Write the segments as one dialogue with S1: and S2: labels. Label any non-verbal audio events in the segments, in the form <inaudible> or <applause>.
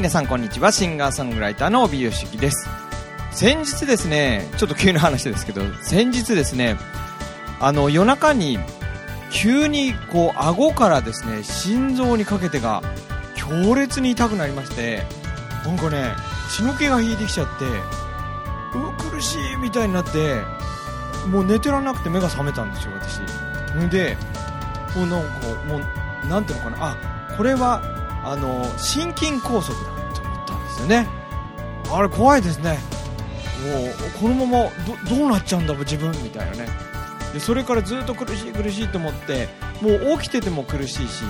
S1: 皆さんこんにちは。シンガーソングライターの帯吉樹です。先日ですねちょっと急な話ですけど先日ですねあの夜中に急にこう顎からですね心臓にかけてが強烈に痛くなりましてなんかね血の気が引いてきちゃってう苦しいみたいになってもう寝てらんなくて目が覚めたんですよ私。でもうなんかもうなんていうのかなあこれはあの心筋梗塞だと思ったんですよね。あれ怖いですね。もうこのままどどうなっちゃうんだ自分みたいなね。でそれからずっと苦しい苦しいと思ってもう起きてても苦しいし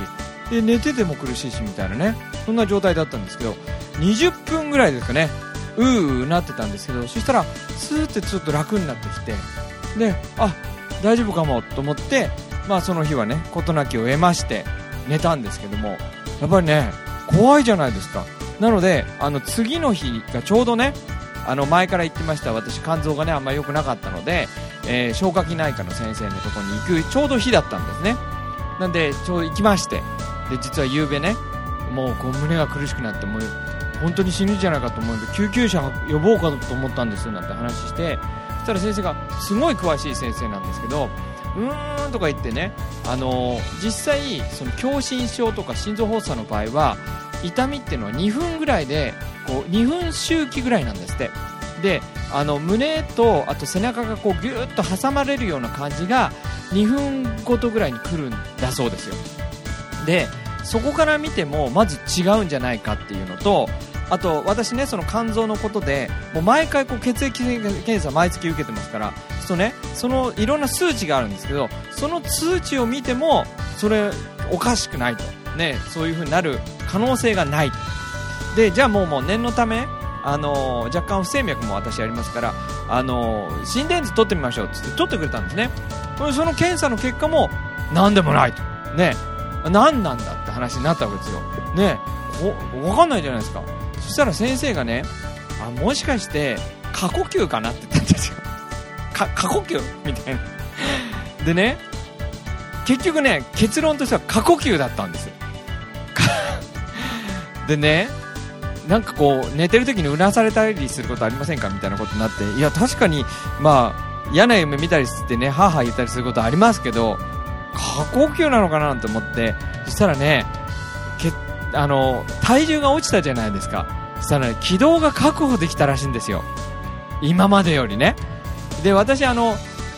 S1: で寝てても苦しいしみたいなね。そんな状態だったんですけど20分ぐらいですかね。うーうなってたんですけどそしたらスーってちょっと楽になってきてであ大丈夫かもと思ってまあその日はね事なきを得まして寝たんですけども。やっぱりね怖いじゃないですか。なのであの次の日がちょうどねあの前から言ってました私肝臓がねあんまり良くなかったので、えー、消化器内科の先生のとこに行くちょうど日だったんですね。なんでちょうど行きましてで実は夕べねもうこう胸が苦しくなってもう本当に死ぬんじゃないかと思うんで救急車呼ぼうかと思ったんですなんて話して。そしたら先生がすごい詳しい先生なんですけどうーんとか言ってね、あのー、実際その狭心症とか心臓発作の場合は痛みっていうのは2分ぐらいでこう2分周期ぐらいなんですって。であの胸とあと背中がこうギューッと挟まれるような感じが2分ごとぐらいに来るんだそうですよ。でそこから見てもまず違うんじゃないかっていうのとあと私ねその肝臓のことでもう毎回こう血液検査毎月受けてますからとねそのいろんな数値があるんですけどその数値を見てもそれおかしくないと。ねそういう風になる可能性がないでじゃあもうもう念のためあのー、若干不整脈も私ありますから、あのー、心電図取ってみましょうって取ってくれたんですね。その検査の結果も何でもないと。ね。何なんだって話になったわけですよ。ね。分かんないじゃないですか。そしたら先生がねあもしかして過呼吸かなって言ったんですよ。過呼吸みたいな。でね結局ね結論としては過呼吸だったんですよ。<laughs> でねなんかこう寝てる時にうなされたりすることありませんかみたいなことになっていや確かにまあ嫌な夢見たりしてね母言ったりすることありますけど過呼吸なのかなと思ってそしたらねけあの体重が落ちたじゃないですか。したら、ね、軌道が確保できたらしいんですよ。今までよりね。で私あの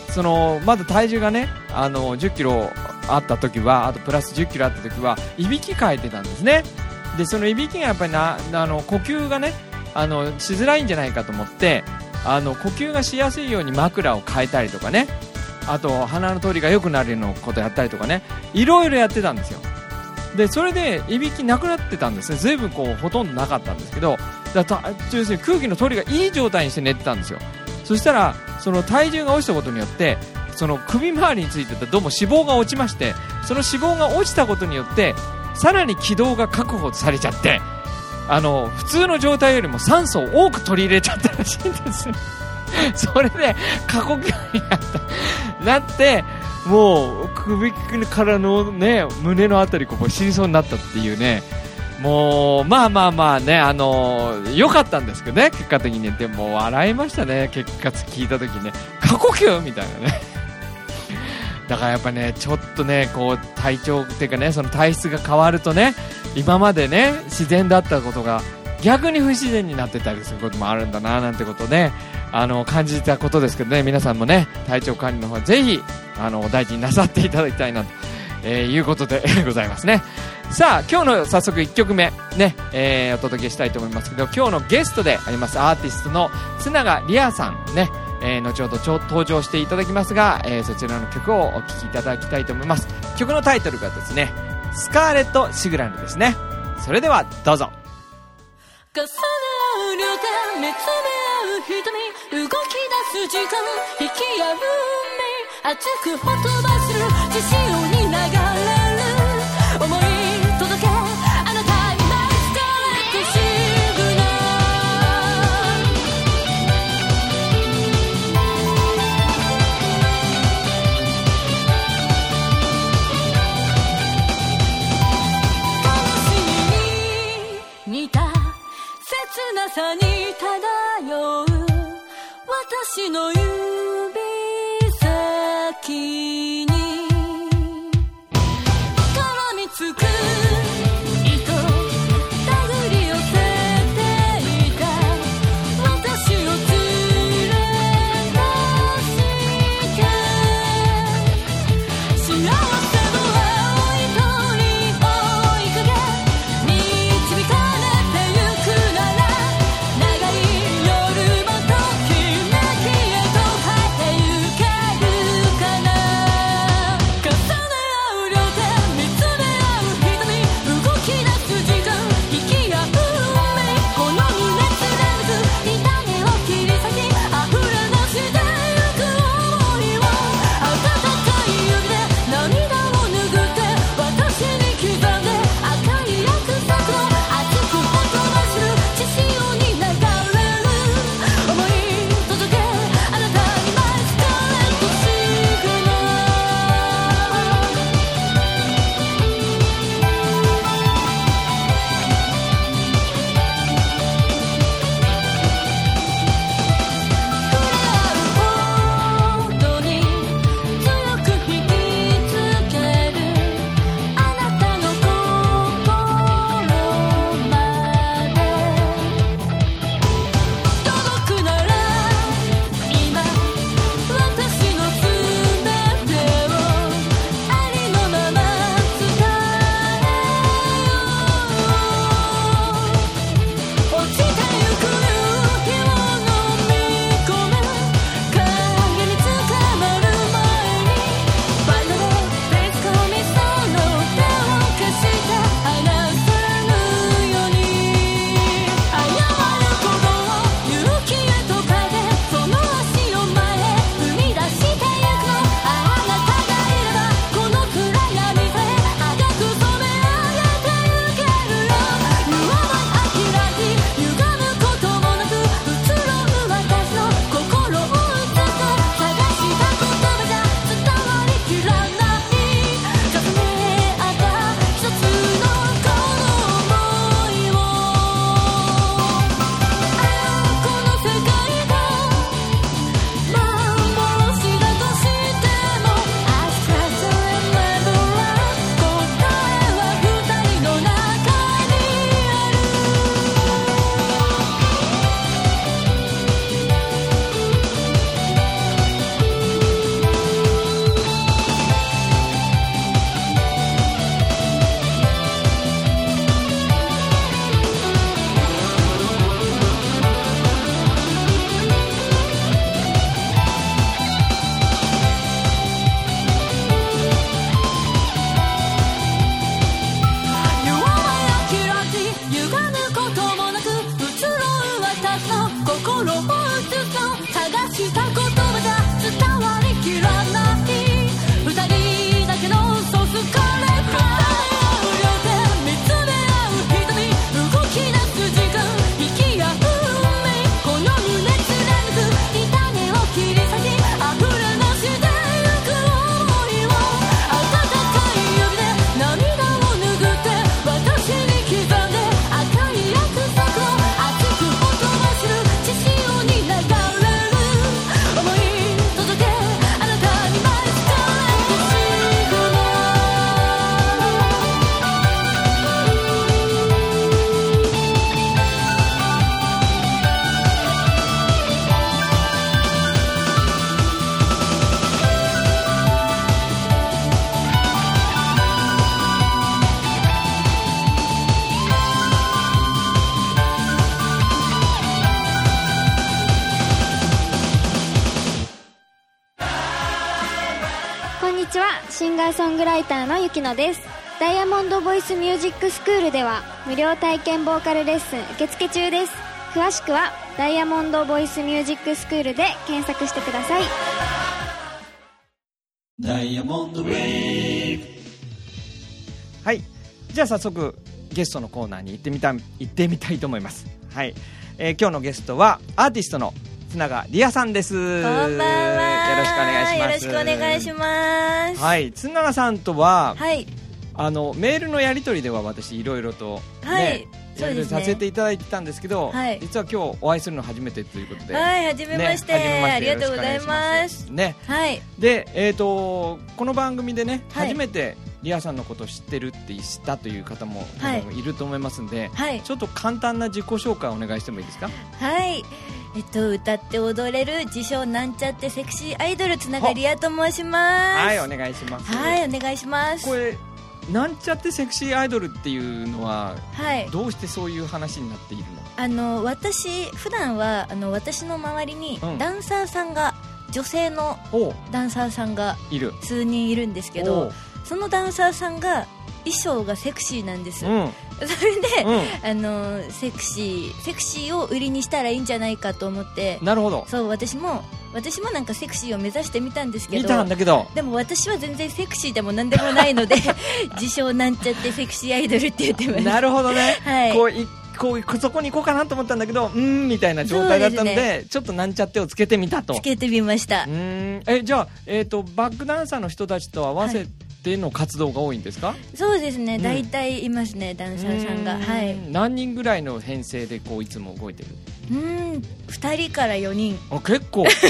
S1: そのまだ体重がねあの10キロあった時はあとプラス10キロあった時はいびきかいてたんですね。でそのいびきがやっぱりなあの呼吸がねあのしづらいんじゃないかと思ってあの呼吸がしやすいように枕を変えたりとかね。あと鼻の通りが良くなるようなことやったりとかね。いろいろやってたんですよ。でそれでいびきなくなってたんですね。ずいぶんこうほとんどなかったんですけど。だ要するに空気の通りがいい状態にして寝てたんですよ。そしたらその体重が落ちたことによってその首周りについてたどうも脂肪が落ちましてその脂肪が落ちたことによってさらに軌道が確保されちゃってあの普通の状態よりも酸素を多く取り入れちゃったらしいんですよ。それで過呼吸になった。なってもう首からのね胸のあたりここ死にそうになったっていうねもう、まあまあまあね、あのー、良かったんですけどね、結果的に。でも、笑いましたね、結果聞いたときね。過呼吸みたいなね。<laughs> だからやっぱね、ちょっとね、こう、体調っていうかね、その体質が変わるとね、今までね、自然だったことが、逆に不自然になってたりすることもあるんだな、なんてことね、あの、感じたことですけどね、皆さんもね、体調管理の方、ぜひ、あの、大事になさっていただきたいなと、えー、いうことで <laughs> ございますね。さあ今日の早速1曲目ね、えー、お届けしたいと思いますけど今日のゲストでありますアーティストの津永里亜さんねえー、後ほど登場していただきますが、えー、そちらの曲をお聴きいただきたいと思います。曲のタイトルがですね「スカーレット・シグラル」ですね。それではどうぞ。重なる両手見つめ合う瞳。動き出す時間引き合う目熱くほとばする自信。を
S2: No. 乃です。
S3: ダイヤモンドボイスミュージックスクールでは無料体験ボーカルレッスン受付中です。詳しくはダイヤモンドボイスミュージックスクールで検索してください。
S1: ダイヤモンドウェーはい。じゃあ早速ゲストのコーナーに行ってみた行ってみたいと思います。はい、えー、今日のゲストはアーティストのつなが理也さんです。
S2: こんばんは。
S1: よろしくお願いします。
S2: よろしくお願いします。
S1: はい、つながさんとは、
S2: はい、
S1: あのメールのやり取りでは私いろいろと、ね、
S2: はい。
S1: ね、させていただいてたんですけど、
S2: はい、
S1: 実は今日お会いするの初めてということで、
S2: はい、初めまして、
S1: ね、
S2: ありがとうございます。
S1: ね、
S2: はい。
S1: で、えっ、ー、とこの番組でね、初めてリアさんのことを知ってるって知ったという方も、
S2: はい。
S1: いると思いますんで、
S2: はい。
S1: ちょっと簡単な自己紹介をお願いしてもいいですか？
S2: はい。えっと歌って踊れる自称なんちゃってセクシーアイドルつながりやと申します。
S1: はいお願いします。
S2: はいお願いします。
S1: これなんちゃってセクシーアイドルっていうのは
S2: はい。
S1: どうしてそういう話になっているの？
S2: あの私普段はあの私の周りに
S1: うん。
S2: ダンサーさんが、女性のダンサーさんが
S1: いる。
S2: 数人いるんですけ
S1: お
S2: ど
S1: う
S2: そのダンサーさんが衣装がセクシーなんです、
S1: うん。
S2: それで、
S1: う
S2: あのセクシーセクシーを売りにしたらいいんじゃないかと思って。
S1: んなるほど。
S2: そう私も私もなんかセクシーを目指してみたんですけ
S1: 見
S2: ど
S1: たんだけど。
S2: でも私は全然セクシーでもなんでもないので <laughs> 自称なんちゃってセクシーアイドルって言ってます。
S1: なるほどね、
S2: はい。
S1: こういこうそこに行こうかなと思ったんだけどうーんみたいな状態だったので
S2: そうで
S1: ちょっとなんちゃってをつけてみたと。
S2: つけてみました。
S1: うーん。えじゃあ、えー、とバックダンサーの人たちと合わせての活動が多いんですか、
S2: そうですね。
S1: うん。
S2: 大体いますね、ダンサーさんが。はい。
S1: 何人ぐらいの編成でこういつも動いてる？
S2: うん。2人から4人。
S1: あ結構。結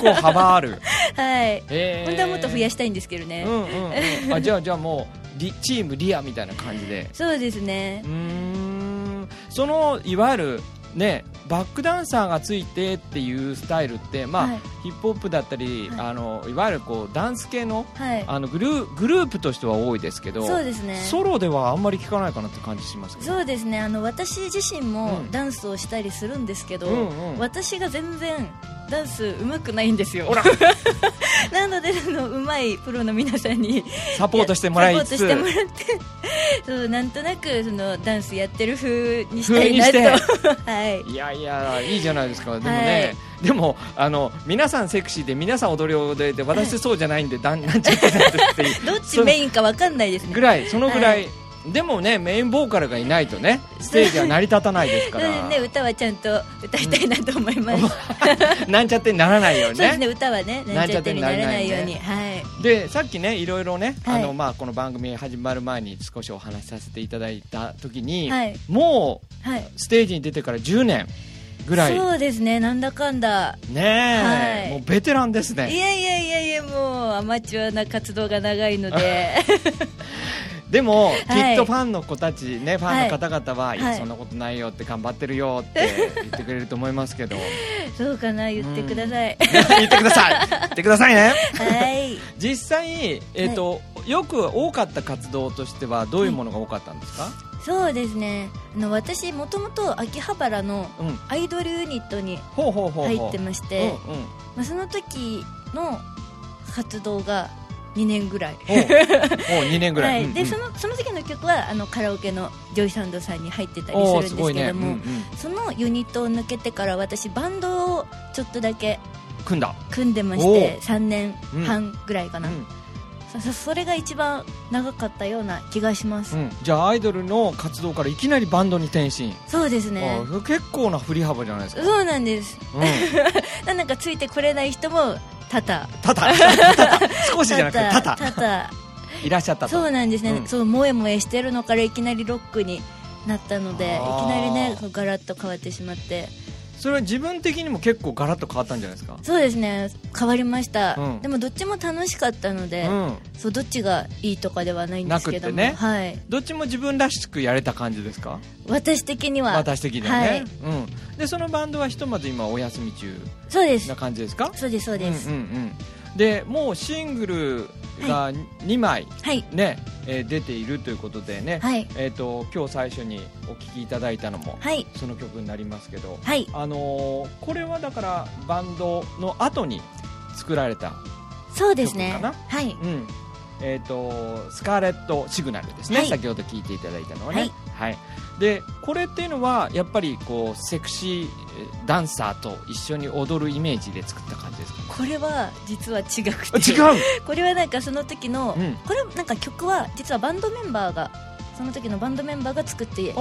S1: 構幅ある。<laughs>
S2: はい。本当はもっと増やしたいんですけどね、
S1: うんうんうん。あじゃあじゃあもうリチームリアみたいな感じで。
S2: そうですね。
S1: うーん。そのいわゆるねバックダンサーがついてっていうスタイルってまあ、
S2: はい。
S1: ヒップホップだったり、
S2: はい。
S1: あのいわゆるこうダンス系の
S2: はい。
S1: あのグルーグループとしては多いですけど
S2: そうですね。
S1: ソロではあんまり聞かないかなって感じしますけど。
S2: そうですね。あの私自身も
S1: うん。
S2: ダンスをしたりするんですけど、
S1: うんうん。
S2: 私が全然ダンス上手くないんですよ。<laughs> なのでその上手いプロの皆さんに
S1: サポートしてもらいつつ。
S2: サポートしてもらってそうなんとなくそのダンスやってる風にしたいなと。<laughs> はい。
S1: いやいやいいじゃないですか。でもね、でもあの皆さんセクシーで皆さん踊りを踊れて私そうじゃないんで、だんなんちゃって <laughs>
S2: どっちメインかわかんないですね。
S1: ぐらいそのぐらい、
S2: は
S1: でもねメインボーカルがいないとねステージは成り立たないですから。<laughs>
S2: ね歌はちゃんと歌いたいなと思います、<laughs>
S1: なんちゃってにならないように
S2: そうです
S1: ね
S2: ね歌はねなんちゃってに。ならないように。はい。
S1: でさっきねいろいろね、
S2: はい。
S1: あのまあ、この番組始まる前に少しお話しさせていただいた時に、
S2: はい。
S1: もう
S2: はい。
S1: ステージに出てから10年ぐらい。
S2: そうですねなんだかんだ。
S1: ねえ、
S2: はい。
S1: もうベテランです
S2: い
S1: ね。
S2: やいやいやいやもうアマチュアな活動が長いので。<laughs>
S1: でも、
S2: はい。
S1: きっとファンの子たちねファンの方々は、い、や
S2: はい
S1: そんなことないよって頑張ってるよって言ってくれると思いますけど。<laughs>
S2: そうかな言ってください、<laughs>
S1: 言ってください。言ってくださいね。
S2: はい。
S1: 実際、えーとよく多かった活動としてはどういうものが多かったんですか、
S2: そうですね。あの私もともと秋葉原の
S1: うん。
S2: アイドルユニットに入ってまして、その時の活動が2年ぐらい。
S1: おう。おう2年ぐらい、
S2: でそのその時の曲はあのカラオケの JOYSOUND さんに入ってたりするんですけども、
S1: ね。うんうん。
S2: そのユニットを抜けてから私バンドをちょっとだけ
S1: 組んだ、
S2: 組んでまして
S1: ー。
S2: 3年半ぐらいかな、
S1: うん。
S2: そそそれが一番長かったような気がします、
S1: うん。じゃあアイドルの活動からいきなりバンドに転身、
S2: そうですね。
S1: 結構な振り幅じゃないですか、
S2: そうなんです。
S1: うん、<laughs>
S2: なんかついてこれない人も多々。
S1: たたたた少しじゃなくて <laughs> たた
S2: 多々。
S1: いらっしゃったと。
S2: そうなんですね、
S1: うん。
S2: そう萌え萌えしてるのからいきなりロックになったのでいきなりねガラッと変わってしまって
S1: それは自分的にも結構ガラッと変わったんじゃないですか？
S2: そうですね。変わりました、
S1: うん。
S2: でもどっちも楽しかったので、
S1: うん。
S2: そうどっちがいいとかではないんですけども、
S1: なくってね。
S2: はい、
S1: どっちも自分らしくやれた感じですか？
S2: 私的には。
S1: 私的にはね、
S2: はい。
S1: うん、でそのバンドはひとまず今お休み中
S2: そうです。
S1: な感じですか？
S2: そうですそうです、
S1: うんうんうん、でもうシングルが2枚、
S2: はい。
S1: ねえー出ているということでね、
S2: はい。
S1: えー、と今日最初にお聴きいただいたのも
S2: はい。
S1: その曲になりますけど、
S2: はい。
S1: あのーこれはだからバンドの後に作られた、
S2: そうですね。
S1: 曲かな？
S2: はい。
S1: うん。えー、とスカーレット・シグナルですね、
S2: はい。
S1: 先ほど聞いていただいたのはね、
S2: はい
S1: でこれっていうのはやっぱりこうセクシーえーダンサーと一緒に踊るイメージで作った感じですか？
S2: これは実は違くて。
S1: あ違う！<laughs>
S2: これはなんかその時の、
S1: うん。
S2: これなんか曲は実はバンドメンバーがその時のバンドメンバーが作ってくれた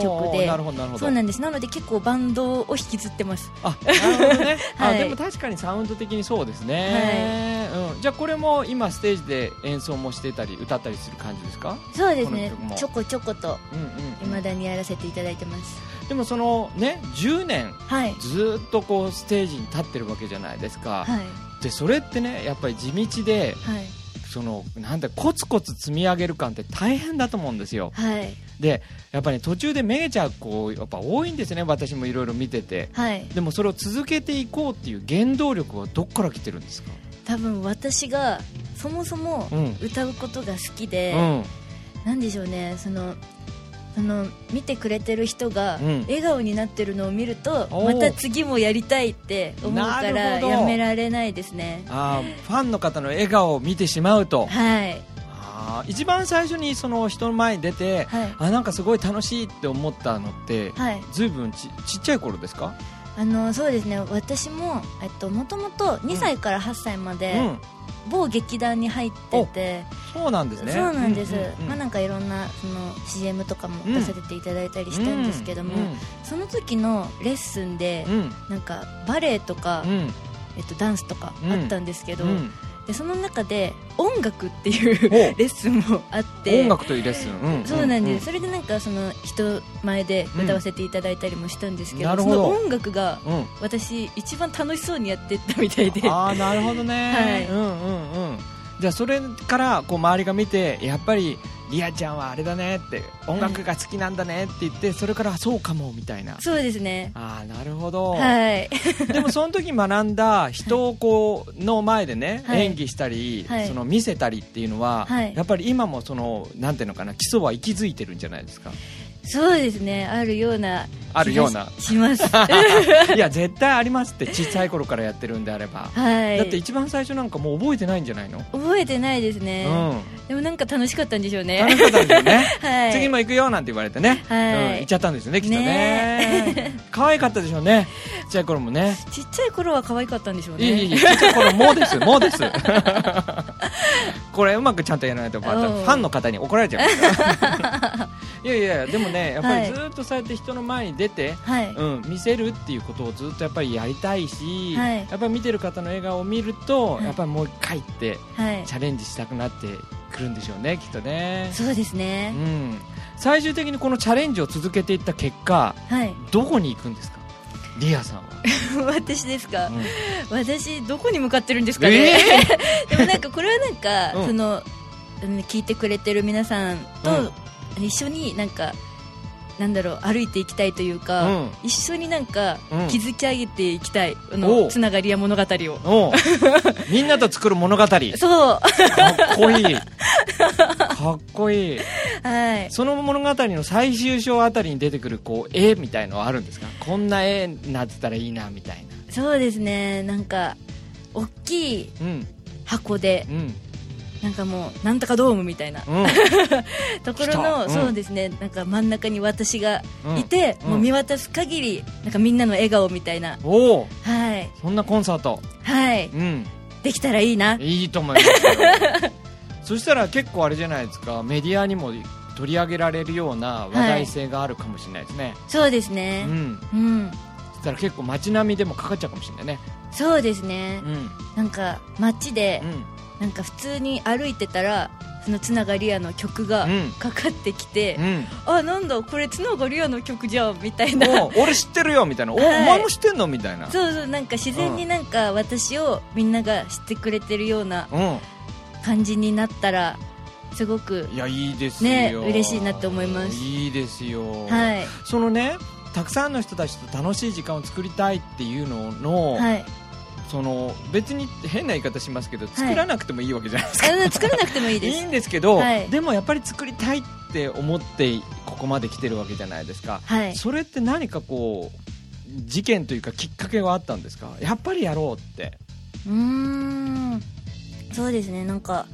S2: 曲で。
S1: なるほどなるほど
S2: そうなんですなので結構バンドを引きずってます。
S1: あなるほどね、<laughs>
S2: はい。
S1: あでも確かにサウンド的にそうですね、うん、じゃあこれも今ステージで演奏もしてたり歌ったりする感じですか？
S2: そうですね。ちょこちょこと
S1: うんうん、
S2: 未だにやらせていただいてます。
S1: でもそのね10年
S2: はい。
S1: ずーっとこうステージに立ってるわけじゃないですか、
S2: はい。
S1: でそれってねやっぱり地道で
S2: はい
S1: そのなんだコツコツ積み上げる感って大変だと思うんですよ。
S2: はい。
S1: でやっぱり、途中でめげちゃう子やっぱ多いんですね私もいろいろ見てて。
S2: はい。
S1: でもそれを続けていこうっていう原動力はどっから来てるんですか？
S2: 多分私がそもそも
S1: うん。
S2: 歌うことが好き
S1: う
S2: で、
S1: ん。
S2: なんでしょうねそのその見てくれてる人が
S1: うん。
S2: 笑顔になってるのを見ると、
S1: おー。
S2: また次もやりたいって思うか
S1: な
S2: らやめられないですね。
S1: あーファンの方の笑顔を見てしまうと。
S2: はい。
S1: あー一番最初にその人の前に出て
S2: はい。
S1: あなんかすごい楽しいって思ったのって
S2: はい。
S1: ずいぶんちちっちゃい頃ですか？
S2: あのそうですね。私もえっともともと2歳から8歳まで
S1: うん。
S2: 某劇団に入ってて、
S1: そうなんですね。
S2: そうなんです、
S1: ううん
S2: まあなんかいろんなその CM とかも出させていただいたりしたんですけども、
S1: うん。
S2: その時のレッスンで、
S1: うん。
S2: なんかバレエとか、
S1: うん。
S2: えっと、ダンスとかあったんですけど、
S1: うん
S2: でその中で音楽っていう
S1: お <laughs>
S2: レッスンもあって。
S1: 音楽というレッスン、うん
S2: そうなんです、
S1: う
S2: それでなんかその人前で歌わせていただいたりもしたんですけど,、
S1: なるほど。
S2: その音楽が
S1: うん。うん
S2: 私一番楽しそうにやってったみたいで。
S1: ああなるほどね、<laughs>
S2: はい。
S1: うんうんうんじゃあそれからこう周りが見てやっぱりリアちゃんはあれだねって音楽が好きなんだねって言ってそれからそうかもみたいな。
S2: そうですね。
S1: ああなるほど、
S2: はい。<laughs>
S1: でもその時学んだ人をこうの前でね、
S2: はい。
S1: 演技したり、
S2: はい。
S1: その見せたりっていうのは、
S2: はい。
S1: やっぱり今もそのなんていうのかな基礎は息づいてるんじゃないですか？
S2: そうですね。あるような
S1: あるような。
S2: しします。<laughs>
S1: いや絶対ありますって小さい頃からやってるんであれば、
S2: はい。
S1: だって一番最初なんかもう覚えてないんじゃないの、
S2: 覚えてないですね、
S1: うん。
S2: でもなんか楽しかったんでしょうね。
S1: 楽しかったんですよね。<laughs>
S2: はい。
S1: 次も行くよなんて言われてね、
S2: はい。
S1: うん、行っちゃったんですよねきっとね。可愛かったでしょうね。ちっちゃい頃もね。
S2: ちっちゃい頃は可愛かったんでしょうね。
S1: いいいいいちっちゃい頃もうです。もうです。<laughs> これうまくちゃんとやらないとファンの方に怒られちゃういやいやでもねやっぱ
S2: はい
S1: りずっとそうやって人の前に出て、
S2: はい、
S1: うん、見せるっていうことをずっとやっぱりやりたいし、
S2: はい。
S1: やっぱり見てる方の笑顔を見ると、
S2: はい。
S1: やっぱりもう一回って
S2: はい。
S1: チャレンジしたくなってくるんでしょうねきっとね。
S2: そうです
S1: う
S2: ね、
S1: ん、最終的にこのチャレンジを続けていった結果
S2: はい。
S1: どこに行くんですか？リアさんは、<laughs>
S2: 私ですか、
S1: うん。
S2: 私どこに向かってるんですかね、
S1: え <laughs>
S2: でもなんかこれはなんか、
S1: うん。
S2: そのうん聞いてくれてる皆さんと
S1: うん
S2: 一緒になんかなんだろう歩いていきたいというか、
S1: うん。
S2: 一緒になんか
S1: うん。
S2: 築き上げていきたい、あ
S1: お
S2: の
S1: う。
S2: つながりや物語を。
S1: みんなと作る物語。かっ
S2: そう
S1: こいい。<laughs> かっこいい。
S2: はい。
S1: その物語の最終章あたりに出てくるこう絵みたいのはあるんですか？こんな絵になってたらいいなみたい
S2: そうですね。なんか大きい
S1: なうん。
S2: 箱で
S1: うん
S2: なんかもうなんとかドームみたいな。
S1: うん。<laughs>
S2: ところの、
S1: うん。
S2: そうですね。なんか真ん中に私がいて、
S1: うん。
S2: もう見渡す限りなんかみんなの笑顔みたいな。
S1: おお。
S2: はい。
S1: そんなコンサート。
S2: はい。
S1: うん。
S2: できたらいいな。い
S1: いと思います。よそしたら結構あれじゃないですか。メディアにも取り上げられるような話題性があるかもしれないですね、
S2: そうです
S1: う
S2: ね
S1: ん。
S2: うん、
S1: そしたら結構街並みでもかかっちゃうかもしれないね。
S2: そうですね。
S1: う、ん。
S2: なんか街で
S1: うん
S2: なんか普通に歩いてたらそのつながり屋の曲が
S1: うん。
S2: かかってきて、
S1: うん。
S2: あなんだこれつながり屋の曲じゃんみたいな。
S1: お俺知ってるよみたいな、お
S2: はい。
S1: お前も知ってんの？みたいな。
S2: そうそうなんか自然になんか私をみんなが知ってくれてるような
S1: う
S2: 感じになったらすごく
S1: んいやいいですよ。
S2: ね嬉しいなって思います。
S1: いいですよ、
S2: はい。
S1: そのねたくさんの人たちと楽しい時間を作りたいっていうのの、
S2: はい
S1: その別に変な言い方しますけど作らなくてもいいわけじゃないですか、
S2: あ作らなくてもいいで <laughs>
S1: い
S2: す
S1: いんですけど、
S2: はい。
S1: でもやっぱり作りたいって思ってここまで来てるわけじゃないですか、
S2: はい。
S1: それって何かこう事件というかきっかけはあったんですか？やっぱりやろうって。
S2: うーん。そうですね。なんか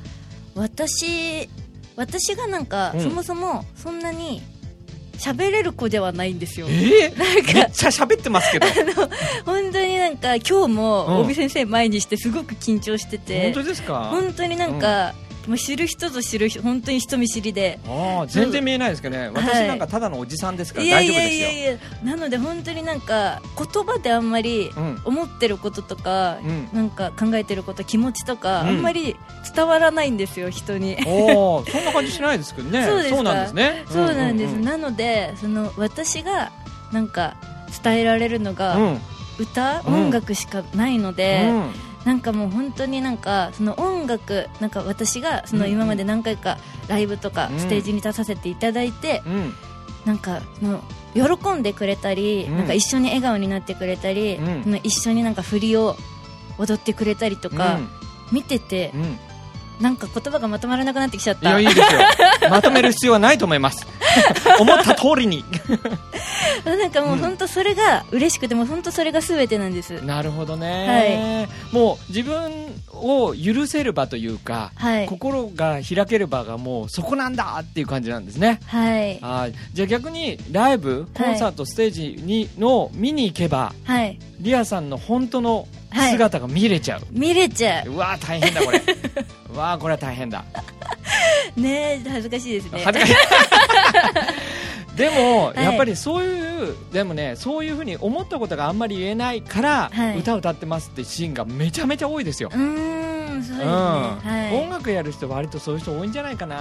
S2: 私私がなんか、
S1: うん。
S2: そもそもそんなに喋れる子ではないんですよ。
S1: えー、
S2: なん
S1: めっ
S2: か
S1: ちゃ喋ってますけど。<laughs>
S2: 本当になんか今日
S1: うん。
S2: も帯先生前にしてすごく緊張してて、
S1: 本当ですか？
S2: 本当になんか、もう知る人ぞ知る人本当に人見知りで。
S1: ああ全然見えないですけどね。私なんかただのおじさんですから大丈夫ですよ。
S2: いやなので本当になんか言葉であんまり
S1: うん。
S2: 思ってることとか、
S1: うん。
S2: なんか考えてること気持ちとか、
S1: うん。
S2: あんまり伝わらないんですよ人に。
S1: そんな感じしないですけどね。<laughs>
S2: そう
S1: なんですね。
S2: そうなんです、
S1: うん。
S2: なのでその私がなんか伝えられるのが、
S1: うん。
S2: 歌、
S1: うん。
S2: 音楽しかないので、
S1: うん
S2: なんかもう本当になんかその音楽なんか私がその
S1: うん
S2: 今まで何回かライブとか
S1: うん。
S2: ステージに立たせていただいて、
S1: うん。
S2: なんかその喜んでくれたり、
S1: うん。
S2: なんか一緒に笑顔になってくれたり、
S1: うん。
S2: その一緒になんか振りを踊ってくれたりとか、
S1: うん。
S2: 見てて
S1: う、ん
S2: なんか言葉がまとまらなくなってきちゃった。
S1: いいですよ。<laughs> まとめる必要はないと思います。<laughs> 思った通りに。
S2: なんかもう本当それが嬉しくてもう本当それが全てなんです。
S1: なるほどね、もう自分を許せる場というか、
S2: はい。
S1: 心が開ける場がもうそこなんだっていう感じなんですね。
S2: はい。
S1: あーじゃあ逆にライブコンサート、ステージにの見に行けば
S2: はい。
S1: リアさんの本当の姿が見れちゃう、
S2: 見れちゃ
S1: う。わー大変だこれ。う <laughs> <laughs> わーこれは大変だ。
S2: うねえ恥ずかしいですね。
S1: 恥ずかしい。<laughs> でも、
S2: はい。
S1: やっぱりそういうでもねそういうふうに思ったことがあんまり言えないから、
S2: はい。
S1: 歌を歌ってますってシーンがめちゃめちゃ多いですよ、
S2: うーんそうですね、
S1: うん。
S2: はい。
S1: 音楽やる人は割とそういう人多いんじゃないかな。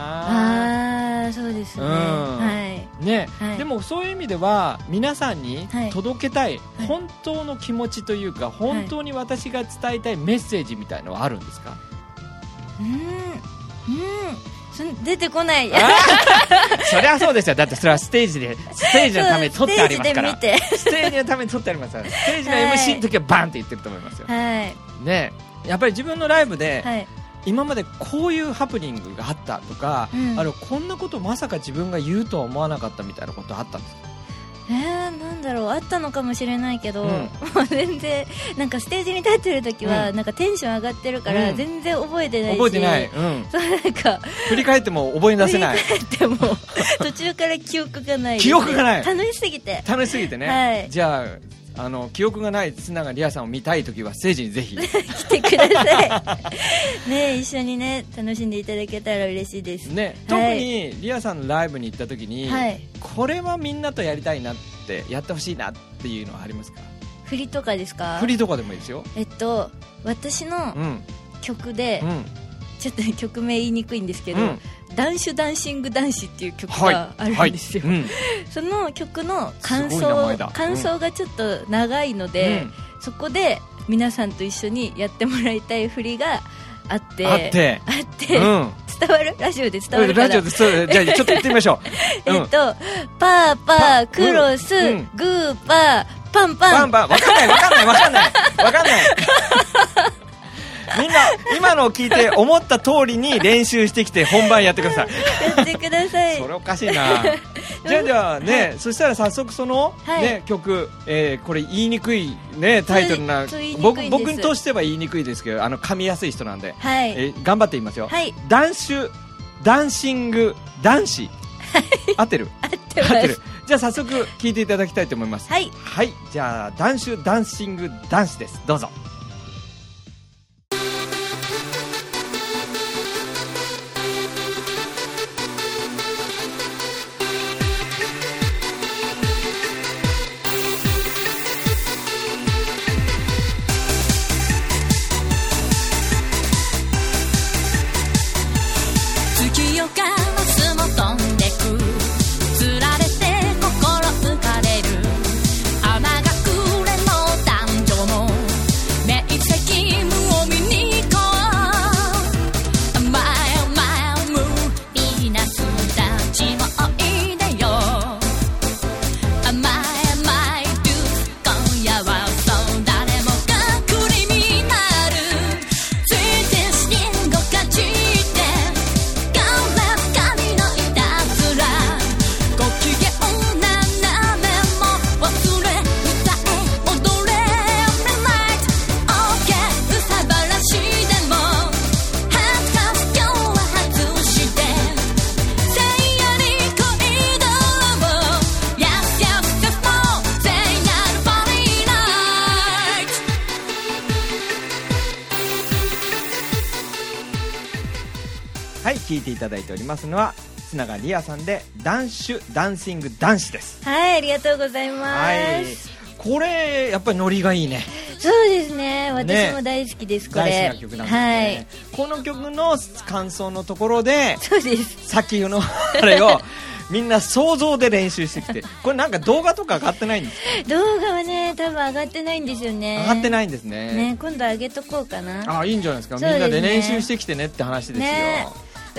S2: ああそうですね、
S1: うん。
S2: はい。
S1: ね、
S2: はい。
S1: でもそういう意味では皆さんに
S2: はい。
S1: 届けたい本当の気持ちというか、本当に私が伝えたいメッセージみたいのはあるんですか、
S2: うーん。うーん出てこない。<laughs>
S1: そりゃそうですよ。だってそれはステージでステージのために撮ってありますから。
S2: ステージ
S1: のために撮ってありますから。ステージの
S2: はい
S1: MC の時はバンって言ってると思いますよ、
S2: て <laughs> はい。
S1: ね。やっぱり自分のライブで、
S2: はい。
S1: 今までこういうハプニングがあったとか、
S2: うん。
S1: あのこんなことまさか自分が言うとは思わなかったみたいなことあったんですか？
S2: えー、なんだろうあったのかもしれないけど、
S1: うん。
S2: もう全然なんかステージに立ってる時は、
S1: うん。
S2: なんかテンション上がってるから、
S1: うん。
S2: 全然覚えてないし
S1: 覚えてない、うん、
S2: そうなんか
S1: 振り返っても覚え出せない。
S2: でも途中から記憶がない。<laughs>
S1: 記憶がない。
S2: 楽しすぎて。
S1: 楽しすぎてね、
S2: はい。
S1: じゃああの記憶がない津永リアさんを見たい時はステージにぜひ。<laughs>
S2: 来てください。ね一緒にね楽しんでいただけたら嬉しいです。
S1: ね、特にリアさんのライブに行った時に、
S2: はい。
S1: これはみんなとやりたいなってやってほしいなっていうのはありますか？
S2: 振りとかですか？
S1: 振りとかでもいいですよ。
S2: えっと私の
S1: うん。
S2: 曲で、
S1: うん
S2: ちょっと曲名言いにくいんですけど、
S1: うん。
S2: ダンシュダンシング男子っていう曲
S1: はい。
S2: があるんですよ、
S1: はい。うん。
S2: その曲の感想
S1: だ。
S2: 感想がちょっと長いので、そこで皆さんと一緒にやってもらいたい振りがあって
S1: あって。
S2: あって
S1: うん。
S2: 伝わる？ラジオで伝わる
S1: ラジオでじゃあ <laughs> ちょっと言ってみましょう、うん。
S2: えっと、パーパー、クロス、
S1: うん。
S2: グーパー、パンパン。
S1: バンバン。わかんないわかんないわかんない。わかんないみんな今のを聞いて思った通りに練習してきて本番やってください。
S2: やってください。
S1: それおかしいな。じゃあじゃあね、そしたら早速その、
S2: はい。
S1: ね、曲、えーこれ言いにくい、ね、タイトルな僕僕としては言いにくいですけどあの噛みやすい人なんで、
S2: はい。
S1: えー頑張って言いますよ、
S2: はい。
S1: ダンシュダンシング男子。合ってる？
S2: 合ってます。
S1: 合ってる。じゃあ早速聞いていただきたいと思います。
S2: はい。
S1: はい。じゃあダンシュダンシング男子です。どうぞいただいておりますのは須永リアさんで「ダンシュダンシング男子」です。
S2: はいありがとうございます、
S1: はい。これやっぱりノリがいいね。
S2: そうですね。私も大好きです、これ。
S1: 大好きな曲なんですね、この曲の感想のところで
S2: はいそうです。
S1: さっきのあれを <laughs> みんな想像で練習してきてこれなんか動画とか上がってないんですか？
S2: 動画はね多分上がってないんですよね。
S1: 上がってないんですね。
S2: ね今度上げとこうかな。
S1: あいいんじゃないですか。
S2: すね。
S1: みんなで練習してきてねって話ですよ。
S2: ね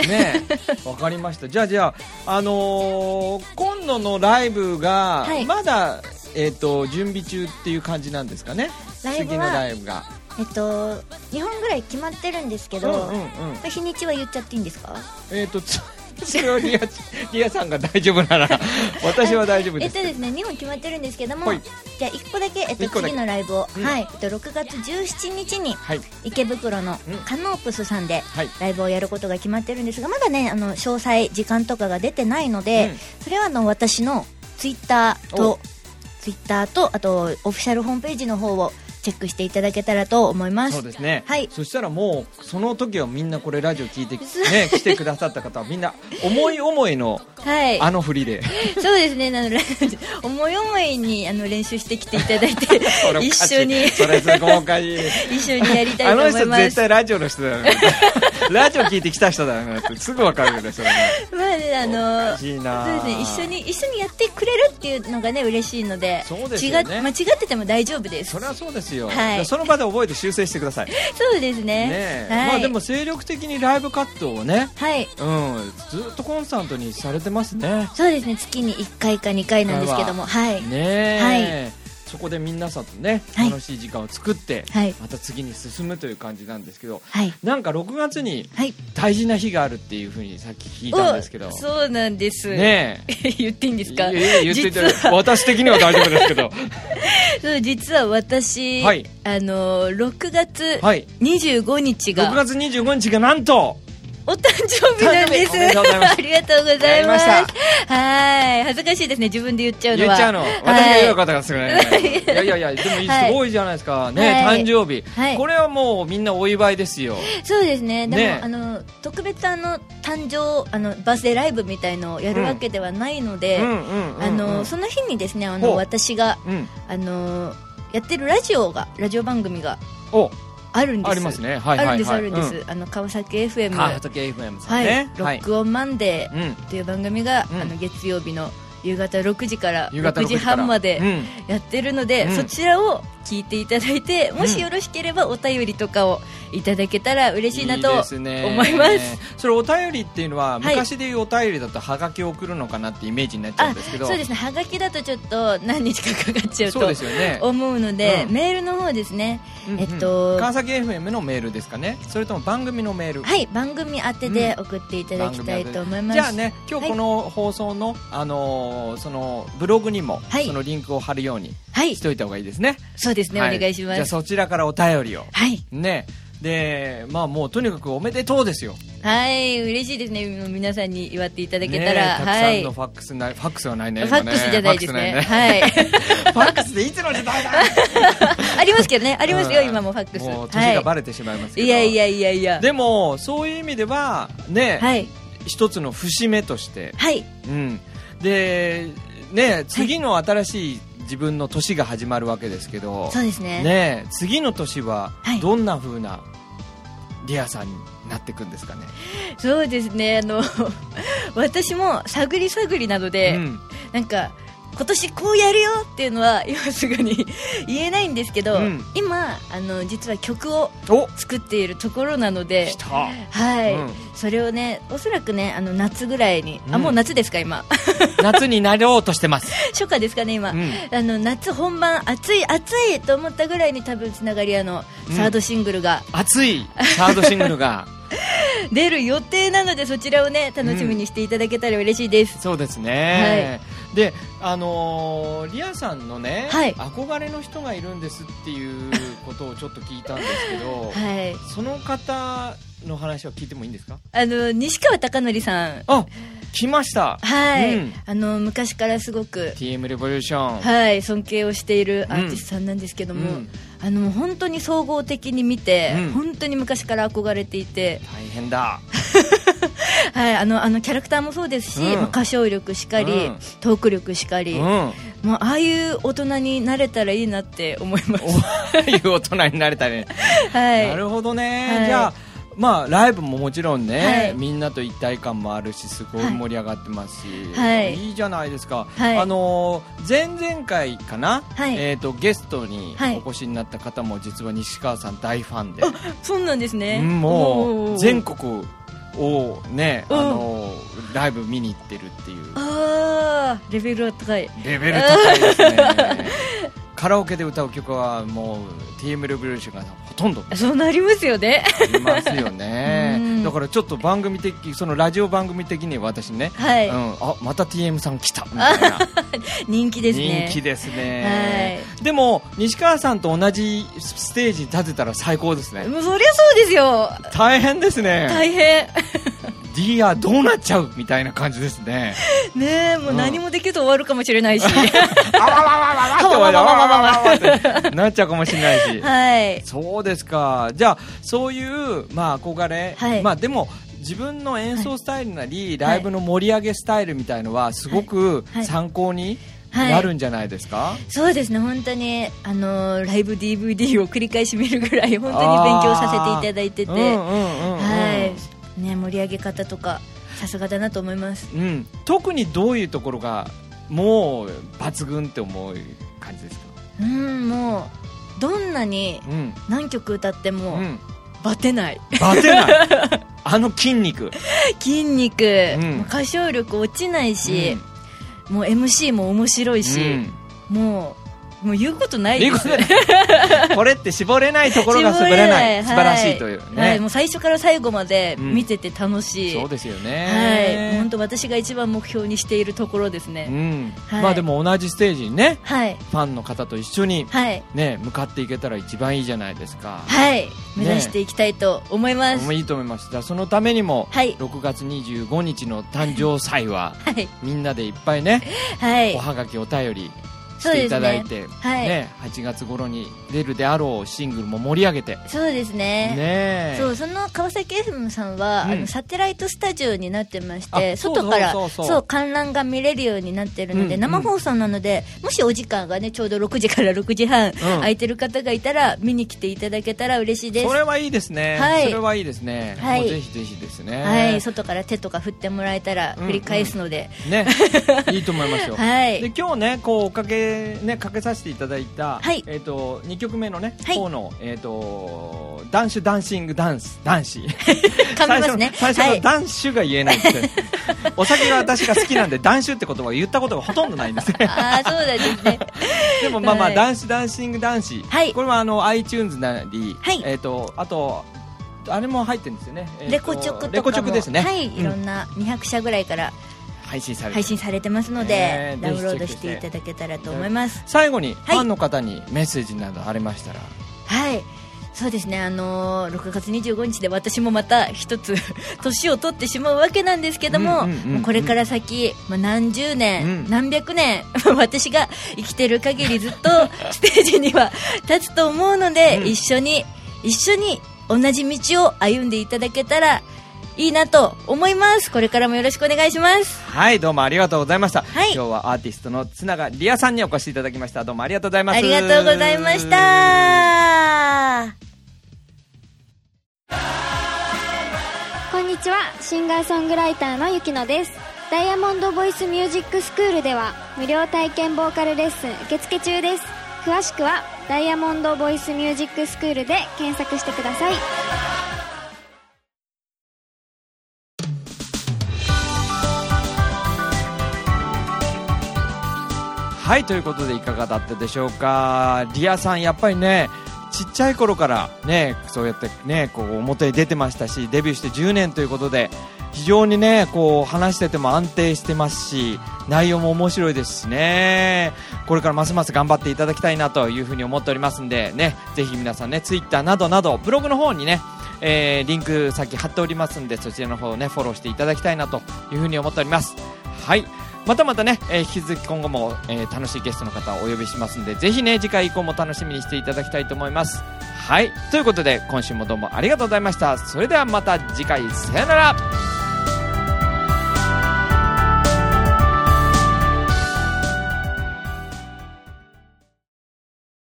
S1: ねわかりました。じゃあじゃああのー今度のライブが
S2: はい。
S1: まだ、えっ、と準備中っていう感じなんですかね？
S2: ライブは
S1: 次のライブが。
S2: えっと2本ぐらい決まってるんですけど、
S1: うんうんうん。
S2: 日にちは言っちゃっていいんですか？
S1: えっ、とつそれをリアリアさんが大丈夫なら <laughs> 私は大丈夫
S2: えっ
S1: です
S2: とですね2本決まってるんですけども、
S1: はい。
S2: じゃあ1個だけ、えっと、
S1: 一個だけ。
S2: 次のライブを、
S1: うん。
S2: はい、えっと、6月17日に
S1: はい。
S2: 池袋の
S1: うん。
S2: カノープスさんで
S1: はい。
S2: ライブをやることが決まってるんですがまだねあの詳細時間とかが出てないので、
S1: うん。
S2: それはあの私のツイッターとツイッターとあとオフィシャルホームページの方をチェックしていただけたらと思います。
S1: そうですね、
S2: はい。
S1: そしたらもうその時はみんなこれラジオ聞いて、<laughs> ね、来てくださった方はみんな思い思いの
S2: はい。
S1: あの振りで。<laughs>
S2: そうですね。あの思い思いにあの練習してきていただいて <laughs> 一緒に。
S1: それすごいおかしい。
S2: 一緒にやりたい
S1: あの人
S2: と思います。
S1: 絶対ラジオの人だよね <laughs> ラジオ聞いてきた人だよねってすぐわかるよねそれね。
S2: まあねあ
S1: お
S2: のそうですね一緒に一緒にやってくれるっていうのがね嬉しいので
S1: そうですよね。
S2: 違っ間違ってても大丈夫です。
S1: それはそうですよ、
S2: はい。
S1: その場で覚えて修正してください。ね <laughs>
S2: そうですね。
S1: え、
S2: はい、
S1: まあでも精力的にライブ活動をね
S2: はい。
S1: うんずっとコンスタントにされてますね。
S2: そうですね。月に1回か2回なんですけども。はい。
S1: ねえ、そこで皆さんとね
S2: はい。
S1: 楽しい時間を作って、
S2: はい。
S1: また次に進むという感じなんですけど
S2: はい。
S1: なんか6月に
S2: はい。
S1: 大事な日があるっていうふうにさっき聞いたんですけど
S2: おそうなんです。
S1: ねえ。<laughs>
S2: 言っていいんですか？
S1: 言ってて私的には大丈夫ですけど。<laughs>
S2: そう実は私、
S1: はい。
S2: あの6月
S1: はい。
S2: 25日が。
S1: 6月25日がなんと
S2: お誕生日なんです。ありがとうございます。はい。恥ずかしいですね。自分で言っちゃうのは。
S1: 言っちゃうの。私が言う方がすご <laughs> い
S2: い
S1: い、やいやいやでもすごいじゃないですか。ね、
S2: はい。
S1: 誕生日、
S2: はい。
S1: これはもうみんなお祝いですよ。
S2: そうですね。でも、
S1: ね。
S2: あの特別あの誕生あのバースデーライブみたいのをやるわけではないので、あのその日にですねあの私が
S1: うん。
S2: あのやってるラジオがラジオ番組が
S1: お
S2: あるんです。
S1: ありますね。はいはいはい。
S2: あるんですあるんです、あの川崎 FM
S1: 川崎 FM さ
S2: はい、ロックオンマンデ
S1: うん。
S2: ーという番組が、
S1: うん。
S2: あの月曜日の夕方6時から
S1: 夕方
S2: 6時半まで
S1: うん。
S2: やってるので、
S1: うん。
S2: そちらを聞いていただいてもしよろしければお便りとかをいただけたら嬉しいなと
S1: いいですね。
S2: 思います。
S1: それお便りっていうのは
S2: はい。
S1: 昔でいうお便りだとはがきを送るのかなってイメージになっちゃうんですけど。
S2: そうですね。はがきだとちょっと何日かかかっちゃうと思うので、
S1: うん。
S2: メールの方ですね、
S1: うんうん。
S2: えっと
S1: 川崎 FM のメールですかね。それとも番組のメール。
S2: はい番組宛てで送っていただきたいと思います、
S1: じゃあね今日この放送の、あのーそのブログにも、
S2: はい。
S1: そのリンクを貼るように
S2: はい。
S1: しておいた方がいいですね、
S2: そうですね、
S1: は
S2: お願いします。
S1: じゃあそちらからお便りを。
S2: はい。
S1: ね。でまあもうとにかくおめでとうですよ。
S2: はい。嬉しいですね。皆さんに祝っていただけ
S1: ね
S2: たら、
S1: たくさ
S2: はい。
S1: んのファックスない、ファックスはないね。
S2: ファックスじゃないですね。はい。<laughs>
S1: ファックスでいつの時代だ。<laughs>
S2: ありますけどね、ありますよ、
S1: うん。
S2: 今もファックス。
S1: もう
S2: は
S1: 年がバレてしまいますけ
S2: い。
S1: ど、
S2: いやいやいやいや。
S1: でもそういう意味ではね、
S2: はい。
S1: 一つの節目として、
S2: はい。
S1: うん、でね次の新しい自分の年が始まるわけですけど、
S2: そうですね。
S1: ね次の年は
S2: はい
S1: どんな風なリアさんになっていくんですかね？
S2: そうですね、あの、<laughs> 私も探り探りなので、
S1: うん
S2: なんか、今年こうやるよっていうのは今すぐに <laughs> 言えないんですけど、
S1: うん。
S2: 今あの実は曲を
S1: お。
S2: 作っているところなのではい、
S1: うん。
S2: それをねおそらくねあの夏ぐらいに、あ
S1: うん。
S2: もう夏ですか今。<laughs>
S1: 夏になろうとしてます。<laughs>
S2: 初夏ですかね今、
S1: うん。
S2: あの夏本番暑い暑いと思ったぐらいに多分つながり屋の
S1: うん。
S2: サードシングルが。
S1: 熱いサードシングルが <laughs>
S2: 出る予定なのでそちらをね楽しみにしていただけたら嬉しいです、
S1: そうですね。で、あのーリアさんのね、
S2: はい。
S1: 憧れの人がいるんですっていうことをちょっと聞いたんですけど、<laughs>
S2: はい。
S1: その方の話は聞いてもいいんですか？
S2: あの西川貴教さん。
S1: あ、来ました。
S2: はい、
S1: うん。
S2: あの昔からすごく
S1: TM レボリューション。
S2: はい尊敬をしているアーティストさんなんですけども、
S1: うん
S2: あの本当に総合的に見て、
S1: うん
S2: 本当に昔から憧れていて
S1: 大変だ。<laughs>
S2: はい、あのあのキャラクターもそうですし、
S1: うん
S2: まあ歌唱力しかり、
S1: うん
S2: トーク力しかり、
S1: うん。
S2: もうああいう大人になれたらいいなって思います。<laughs>
S1: おいう大人になれたね。<laughs>
S2: はい、
S1: なるほどね。
S2: はい
S1: じゃあ、まあ、ライブももちろんね、
S2: はい。
S1: みんなと一体感もあるし、すごい盛り上がってますし、
S2: はい。
S1: いじゃないですか。
S2: はい。
S1: あのー前々回かな、
S2: はい。
S1: えっ、と、ゲストに
S2: はい。
S1: お越しになった方も、実は西川さん大ファンで、
S2: そうなんですね。
S1: うんもう、全国をね、あ
S2: うん。
S1: のーライブ見に行ってるっていう。
S2: ああ、レベルは高い。
S1: レベル高いですね <laughs> カラオケで歌う曲はもう TM レボリューションがほとんど。
S2: そうなりますよね。
S1: ありますよね。<laughs>
S2: うん。
S1: だからちょっと番組的そのラジオ番組的に私ね、
S2: はい、
S1: うん、あまた TM さん来た。みたいな
S2: 人気ですね。
S1: 人気ですね、でも西川さんと同じステージに立てたら最高ですね。
S2: もうそりゃそうですよ。
S1: 大変ですね。
S2: 大変。
S1: りあどうなっちゃうみたいな感じですね。<laughs>
S2: ねえ、もう何もできず終わるかもしれないし。<laughs>
S1: あわわわわわってなっちゃうかもしれないし。<laughs>
S2: はい。
S1: そうですか。じゃあ、そういう、まあ、憧れ。
S2: はい。
S1: まあ、でも、自分の演奏スタイルなり、
S2: はい。
S1: ライブの盛り上げスタイルみたいのは、すごく
S2: はい。
S1: 参考に
S2: はい
S1: なるんじゃないですか、
S2: そうですね、本当に、あのーライブ DVD を繰り返し見るぐらい、本当に勉強させていただいてて、ね、盛り上げ方とか、さすがだなと思います。
S1: うん。特にどういうところが、もう、抜群って思う感じですか？
S2: うん、もう、どんなに
S1: うん。
S2: 何曲歌って
S1: う
S2: も、
S1: ん。
S2: バテない。
S1: バテない？<laughs> あの筋肉。
S2: 筋肉、う歌唱力落ちないし、もう MC も面白いし、
S1: うん
S2: もう、もう言うことないです。
S1: ことね <laughs> これって絞れないところが滑らない。素晴らしいという。ね。
S2: はい、もう最初から最後まで
S1: うん。
S2: 見てて楽しい。
S1: そうですよ
S2: はい、
S1: ね。
S2: 本当私が一番目標にしているところですね。
S1: うん。
S2: はい。
S1: まあでも同じステージにね
S2: はい、
S1: ファンの方と一緒に
S2: はい、
S1: ね向かっていけたら一番いいじゃないですか、
S2: はい、目指していきたいと思います。
S1: もういいと思います。じゃあそのためにも、
S2: はい。
S1: 6月25日の誕生祭は
S2: はい、
S1: みんなでいっぱいね、
S2: はい。
S1: お、はがきお便りしていただいて、
S2: はい。
S1: ね8月頃に出るであろうシングルも盛り上げて。
S2: そうですね。
S1: ね
S2: そうその川崎 FM さんは、
S1: うん。
S2: あのサテライトスタジオになってまして外から
S1: そう
S2: 観覧が見れるようになってるので、
S1: うん
S2: 生放送なのでもしお時間がねちょうど6時から6時半、空いてる方がいたら見に来ていただけたら嬉しいです。
S1: それはいいですね、
S2: はい。
S1: それはいいですね、
S2: はい。
S1: ぜひぜひですね。
S2: はい。外から手とか振ってもらえたら
S1: うん
S2: 振り返すので、
S1: ね。<laughs> いいと思いますよ。
S2: はい。
S1: で今日ねこうおかけねかけさせていただいた、
S2: はい。
S1: えっ、と二曲目のね、
S2: はい。
S1: 方のえっ、とダンシュダンシングダンス男子。<laughs> 最初の最初
S2: はい。
S1: のダンシュが言えないんですよお酒が私が好きなんでダンシュって言葉を言ったことがほとんどないんですね。<laughs>
S2: ああそうなんですね。
S1: でもまあまあ、
S2: はい。
S1: ダンシュダンシング男子、
S2: はい。
S1: これはあの iTunes なり、
S2: はい。
S1: えっ、とあとあれも入ってるんですよね、
S2: レコチョク
S1: レコチョクですね。
S2: はい、
S1: うん。
S2: いろんな200社ぐらいから
S1: 配信されて
S2: 配信されてますので、ダウンロード
S1: して。
S2: いただけたらと思います、
S1: 最後にフ
S2: はい。
S1: ァンの方にメッセージなどありましたら、
S2: はい。そうですね。あのー6月25日で私もまた一つ <laughs> 年を取ってしまうわけなんですけども,、これから先、まあ、何十年、
S1: うん。
S2: 何百年 <laughs> 私が生きてる限りずっと <laughs> ステージには立つと思うので、
S1: うん。
S2: 一緒に一緒に同じ道を歩んでいただけたらいいなと思いますこれからもよろしくお願いします
S1: はい、どうもありがとうございました。
S2: はい
S1: 今日はアーティストの綱賀リアさんにお越しいただきました。どうもありがとうございます。
S2: ありがとうございまし。た
S3: こんにちはシンガーソングライターのゆきのですダイヤモンドボイスミュージックスクールでは無料体験ボーカルレッスン受付中です詳しくはダイヤモンドボイスミュージックスクールで検索してください
S1: はい、ということでいかがだったでしょうか？リアさん、やっぱりね、ちっちゃい頃からね、そうやってね、こう表に出てましたし、デビューして10年ということで、非常にね、こう話してても安定してますし、内容も面白いですしね、これからますます頑張っていただきたいなというふに思っておりますんで、ね、ぜひ皆さんね、ツイッターなどなど、ブログの方にね、えーリンク先貼っておりますんで、そちらの方をね、フォローしていただきたいなというふに思っております。はい。またまたね、えー引き続き今後も、えー楽しいゲストの方をお呼びしますんで、ぜひね、次回以降も楽しみにしていただきたいと思います。はい。ということで、今週もどうもありがとうございました。それではまた次回、さよなら